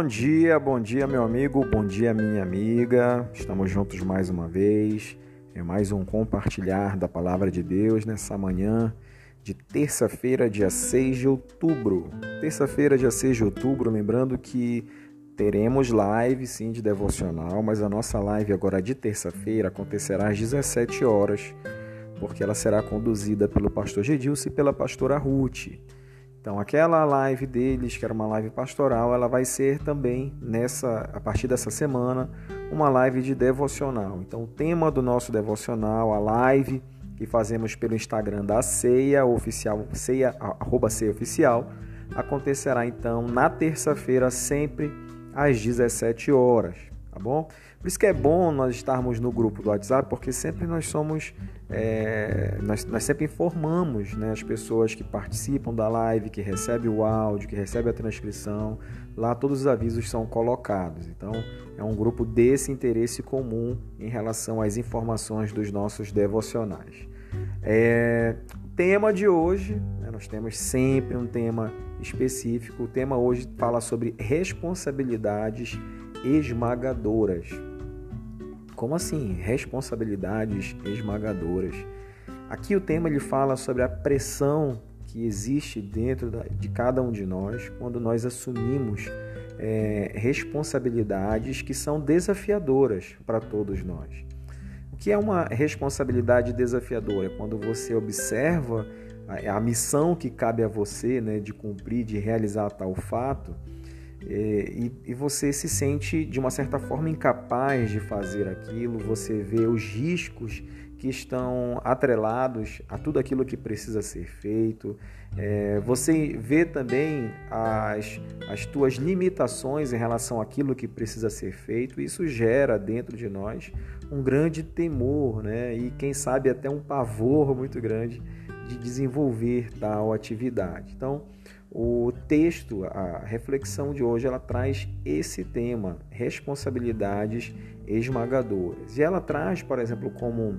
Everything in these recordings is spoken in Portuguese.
Bom dia, bom dia, meu amigo, bom dia, minha amiga. Estamos juntos mais uma vez. É mais um compartilhar da palavra de Deus nessa manhã de terça-feira, dia 6 de outubro. Terça-feira, dia 6 de outubro, lembrando que teremos live sim de devocional, mas a nossa live agora de terça-feira acontecerá às 17 horas, porque ela será conduzida pelo pastor Gedilson e pela pastora Ruth. Então, aquela live deles, que era uma live pastoral, ela vai ser também nessa a partir dessa semana uma live de devocional. Então, o tema do nosso devocional, a live que fazemos pelo Instagram da Ceia oficial, ceia arroba ceia oficial, acontecerá então na terça-feira sempre às 17 horas, bom? Por isso que é bom nós estarmos no grupo do WhatsApp, porque sempre nós somos, é, nós, nós sempre informamos né, as pessoas que participam da live, que recebem o áudio, que recebem a transcrição. Lá todos os avisos são colocados. Então é um grupo desse interesse comum em relação às informações dos nossos devocionais. É, tema de hoje, né, nós temos sempre um tema específico. O tema hoje fala sobre responsabilidades esmagadoras. Como assim? Responsabilidades esmagadoras. Aqui o tema ele fala sobre a pressão que existe dentro de cada um de nós quando nós assumimos é, responsabilidades que são desafiadoras para todos nós. O que é uma responsabilidade desafiadora? É quando você observa a, a missão que cabe a você né, de cumprir, de realizar tal fato e, e, você se sente de uma certa forma incapaz de fazer aquilo, você vê os riscos que estão atrelados a tudo aquilo que precisa ser feito, é, você vê também as, as tuas limitações em relação àquilo que precisa ser feito, isso gera dentro de nós um grande temor né? e, quem sabe, até um pavor muito grande de desenvolver tal atividade. Então, o texto, a reflexão de hoje, ela traz esse tema, responsabilidades esmagadoras. E ela traz, por exemplo, como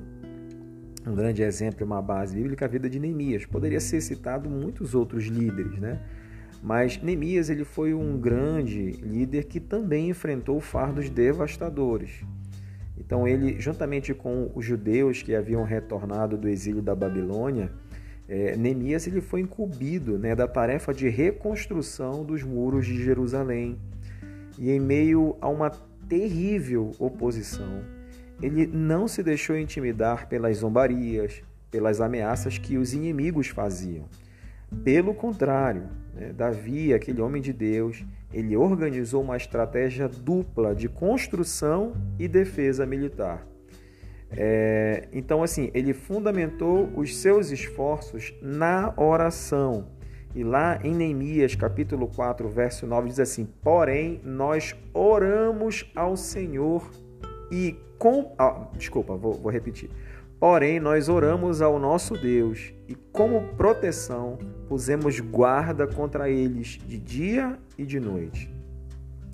um grande exemplo, uma base bíblica, a vida de Neemias. Poderia ser citado muitos outros líderes, né? Mas Neemias ele foi um grande líder que também enfrentou fardos devastadores. Então ele, juntamente com os judeus que haviam retornado do exílio da Babilônia, é, Neemias ele foi incumbido né, da tarefa de reconstrução dos muros de Jerusalém. E em meio a uma terrível oposição, ele não se deixou intimidar pelas zombarias, pelas ameaças que os inimigos faziam. Pelo contrário, né, Davi, aquele homem de Deus, ele organizou uma estratégia dupla de construção e defesa militar. É, então, assim, ele fundamentou os seus esforços na oração. E lá em Neemias, capítulo 4, verso 9, diz assim: Porém, nós oramos ao Senhor e com. Ah, desculpa, vou, vou repetir. Porém, nós oramos ao nosso Deus e, como proteção, pusemos guarda contra eles de dia e de noite.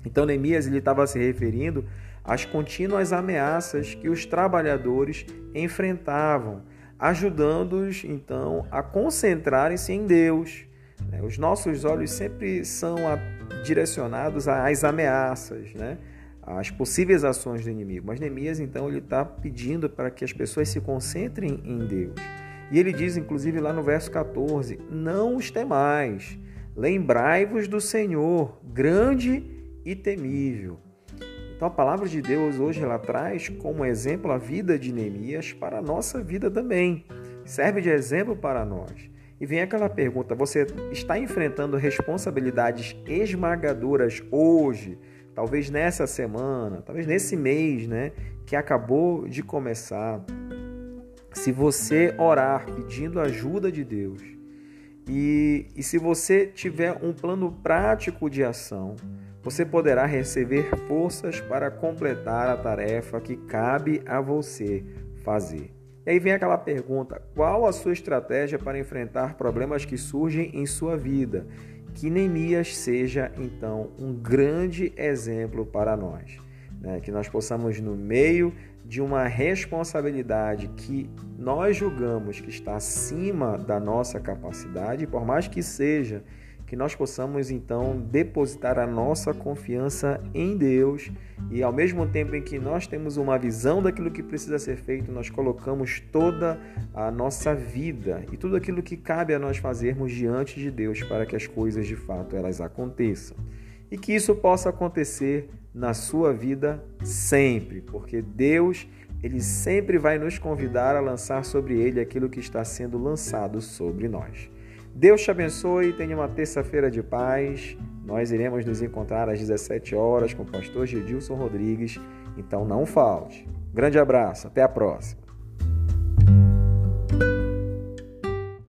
Então, Neemias estava se referindo as contínuas ameaças que os trabalhadores enfrentavam, ajudando-os então a concentrarem-se em Deus. Né? Os nossos olhos sempre são direcionados às ameaças, né? às possíveis ações do inimigo. Mas Neemias então ele está pedindo para que as pessoas se concentrem em Deus. E ele diz, inclusive lá no verso 14: Não os temais, lembrai-vos do Senhor, grande e temível então a palavra de Deus hoje ela traz como exemplo a vida de Neemias para a nossa vida também. Serve de exemplo para nós. E vem aquela pergunta: você está enfrentando responsabilidades esmagadoras hoje, talvez nessa semana, talvez nesse mês, né, que acabou de começar? Se você orar pedindo ajuda de Deus e, e se você tiver um plano prático de ação, você poderá receber forças para completar a tarefa que cabe a você fazer. E aí vem aquela pergunta: qual a sua estratégia para enfrentar problemas que surgem em sua vida? Que Neemias seja então um grande exemplo para nós. Né? Que nós possamos, no meio de uma responsabilidade que nós julgamos que está acima da nossa capacidade, por mais que seja que nós possamos então depositar a nossa confiança em Deus e ao mesmo tempo em que nós temos uma visão daquilo que precisa ser feito, nós colocamos toda a nossa vida e tudo aquilo que cabe a nós fazermos diante de Deus para que as coisas de fato elas aconteçam. E que isso possa acontecer na sua vida sempre, porque Deus ele sempre vai nos convidar a lançar sobre ele aquilo que está sendo lançado sobre nós. Deus te abençoe, tenha uma terça-feira de paz. Nós iremos nos encontrar às 17 horas com o pastor Gilson Rodrigues, então não falte. Grande abraço, até a próxima.